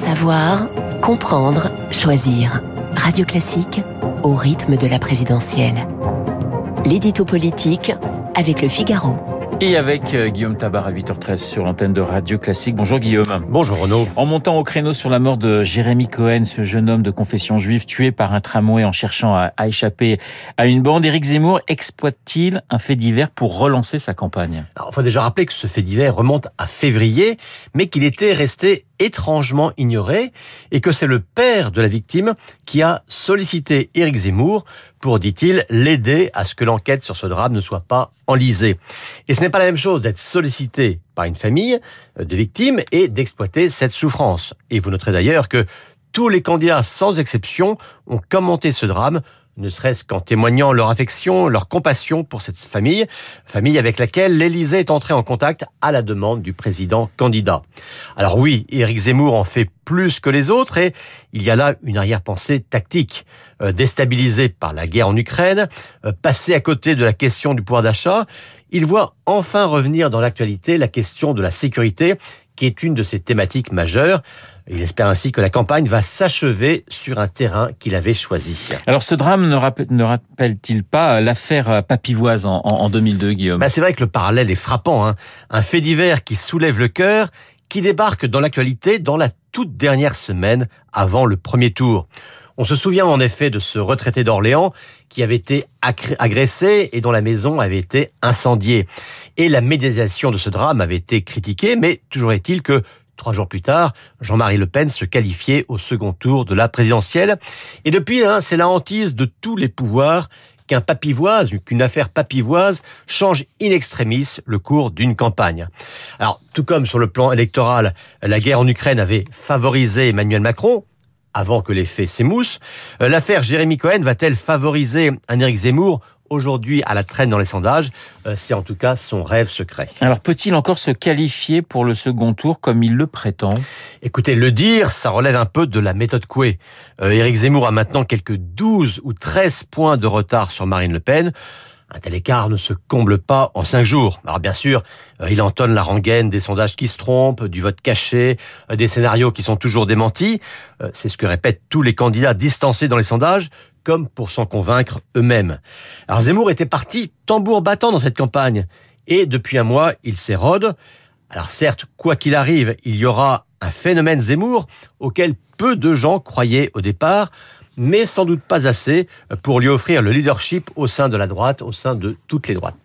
Savoir, comprendre, choisir. Radio Classique au rythme de la présidentielle. L'édito politique avec le Figaro. Et avec euh, Guillaume Tabar à 8h13 sur l'antenne de Radio Classique. Bonjour Guillaume. Bonjour Renaud. En montant au créneau sur la mort de Jérémy Cohen, ce jeune homme de confession juive tué par un tramway en cherchant à, échapper à une bande, Éric Zemmour exploite-t-il un fait divers pour relancer sa campagne? Il faut déjà rappeler que ce fait divers remonte à février, mais qu'il était resté étrangement ignoré et que c'est le père de la victime qui a sollicité Éric Zemmour pour, dit-il, l'aider à ce que l'enquête sur ce drame ne soit pas enlisée. Et ce n'est pas la même chose d'être sollicité par une famille de victimes et d'exploiter cette souffrance. Et vous noterez d'ailleurs que tous les candidats, sans exception, ont commenté ce drame ne serait-ce qu'en témoignant leur affection, leur compassion pour cette famille, famille avec laquelle l'Élysée est entrée en contact à la demande du président candidat. Alors oui, Éric Zemmour en fait plus que les autres et il y a là une arrière-pensée tactique. Euh, déstabilisé par la guerre en Ukraine, euh, passé à côté de la question du pouvoir d'achat, il voit enfin revenir dans l'actualité la question de la sécurité qui est une de ses thématiques majeures. Il espère ainsi que la campagne va s'achever sur un terrain qu'il avait choisi. Alors ce drame ne, rappelle-t-il pas l'affaire Papivoise en, 2002, Guillaume? Bah, C'est vrai que le parallèle est frappant. Hein. Un fait divers qui soulève le cœur, qui débarque dans l'actualité dans la toute dernière semaine avant le premier tour. On se souvient en effet de ce retraité d'Orléans qui avait été agressé et dont la maison avait été incendiée. Et la médiatisation de ce drame avait été critiquée, mais toujours est-il que Trois jours plus tard, Jean-Marie Le Pen se qualifiait au second tour de la présidentielle. Et depuis, hein, c'est la hantise de tous les pouvoirs qu'un papivoise, qu'une affaire papivoise change in extremis le cours d'une campagne. Alors, tout comme sur le plan électoral, la guerre en Ukraine avait favorisé Emmanuel Macron, avant que les faits s'émoussent. Euh, l'affaire Jérémy Cohen va-t-elle favoriser un Éric Zemmour aujourd'hui à la traîne dans les sondages euh, C'est en tout cas son rêve secret. Alors peut-il encore se qualifier pour le second tour comme il le prétend? Écoutez, le dire, ça relève un peu de la méthode Coué. Euh, Éric Zemmour a maintenant quelques 12 ou 13 points de retard sur Marine Le Pen. Un tel écart ne se comble pas en cinq jours. Alors bien sûr, euh, il entonne la rengaine des sondages qui se trompent, du vote caché, euh, des scénarios qui sont toujours démentis. Euh, c'est ce que répètent tous les candidats distancés dans les sondages, comme pour s'en convaincre eux-mêmes. Alors Zemmour était parti tambour battant dans cette campagne. Et depuis un mois, il s'érode. Alors certes, quoi qu'il arrive, il y aura un phénomène Zemmour auquel peu de gens croyaient au départ mais sans doute pas assez pour lui offrir le leadership au sein de la droite, au sein de toutes les droites.